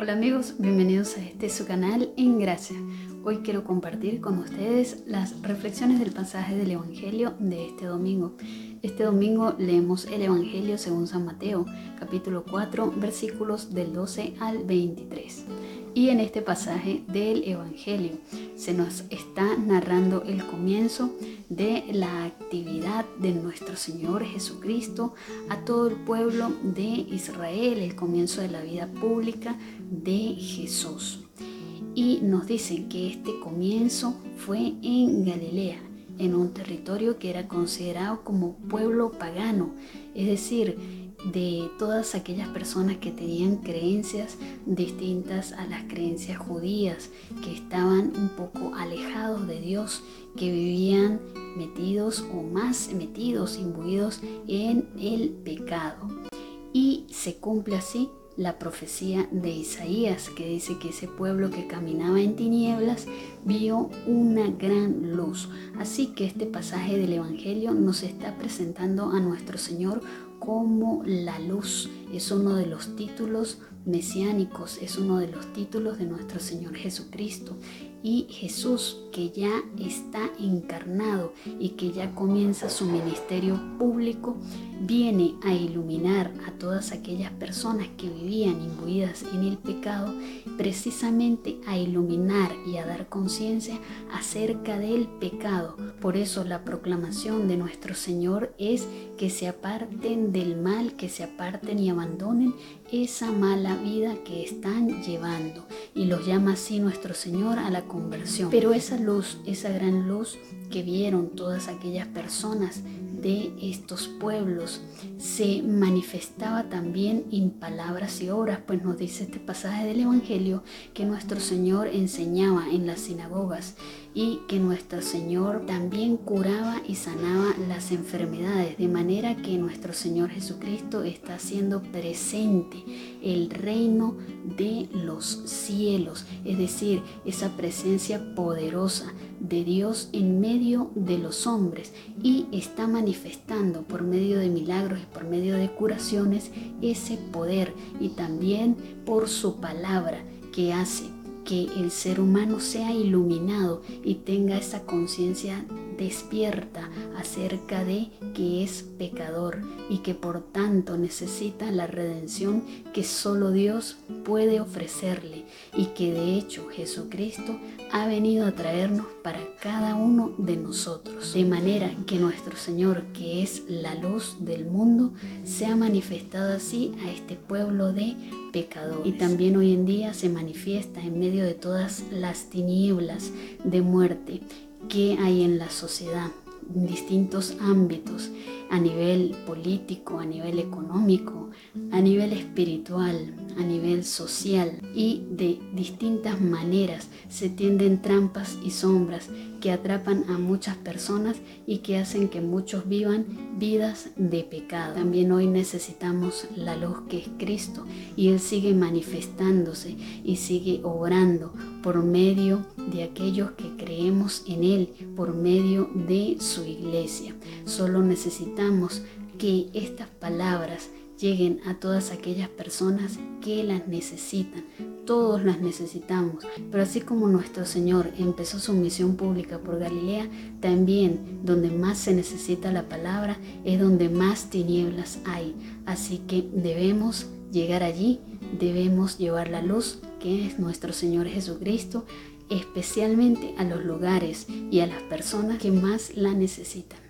Hola amigos, bienvenidos a este su canal En Gracia. Hoy quiero compartir con ustedes las reflexiones del pasaje del Evangelio de este domingo. Este domingo leemos el Evangelio según San Mateo, capítulo 4, versículos del 12 al 23. Y en este pasaje del Evangelio se nos está narrando el comienzo de la actividad de nuestro Señor Jesucristo a todo el pueblo de Israel, el comienzo de la vida pública de Jesús. Y nos dicen que este comienzo fue en Galilea, en un territorio que era considerado como pueblo pagano, es decir, de todas aquellas personas que tenían creencias distintas a las creencias judías, que estaban un poco alejados de Dios, que vivían metidos o más metidos, imbuidos en el pecado. Y se cumple así la profecía de Isaías, que dice que ese pueblo que caminaba en tinieblas vio una gran luz. Así que este pasaje del Evangelio nos está presentando a nuestro Señor como la luz. Es uno de los títulos mesiánicos, es uno de los títulos de nuestro Señor Jesucristo y Jesús que ya está encarnado y que ya comienza su ministerio público, viene a iluminar a todas aquellas personas que vivían imbuidas en el pecado, precisamente a iluminar y a dar conciencia acerca del pecado. Por eso la proclamación de nuestro Señor es que se aparten del mal, que se aparten y abandonen esa mala vida que están llevando. Y los llama así nuestro Señor a la conversión. Pero esa luz, esa gran luz que vieron todas aquellas personas de estos pueblos se manifestaba también en palabras y obras, pues nos dice este pasaje del Evangelio que nuestro Señor enseñaba en las sinagogas y que nuestro Señor también curaba y sanaba las enfermedades, de manera que nuestro Señor Jesucristo está haciendo presente el reino de los cielos, es decir, esa presencia poderosa de Dios en medio de los hombres y está manifestando por medio de milagros y por medio de curaciones ese poder y también por su palabra que hace que el ser humano sea iluminado y tenga esa conciencia despierta acerca de que es pecador y que por tanto necesita la redención que solo Dios puede ofrecerle y que de hecho Jesucristo ha venido a traernos para cada uno de nosotros. De manera que nuestro Señor, que es la luz del mundo, sea manifestado así a este pueblo de pecadores. Y también hoy en día se manifiesta en medio de todas las tinieblas de muerte que hay en la sociedad, en distintos ámbitos, a nivel político, a nivel económico, a nivel espiritual, a nivel social y de distintas maneras se tienden trampas y sombras que atrapan a muchas personas y que hacen que muchos vivan vidas de pecado. También hoy necesitamos la luz que es Cristo y Él sigue manifestándose y sigue obrando por medio de aquellos que creemos en Él, por medio de su iglesia. Solo necesitamos que estas palabras lleguen a todas aquellas personas que las necesitan. Todos las necesitamos. Pero así como nuestro Señor empezó su misión pública por Galilea, también donde más se necesita la palabra es donde más tinieblas hay. Así que debemos llegar allí, debemos llevar la luz que es nuestro Señor Jesucristo, especialmente a los lugares y a las personas que más la necesitan.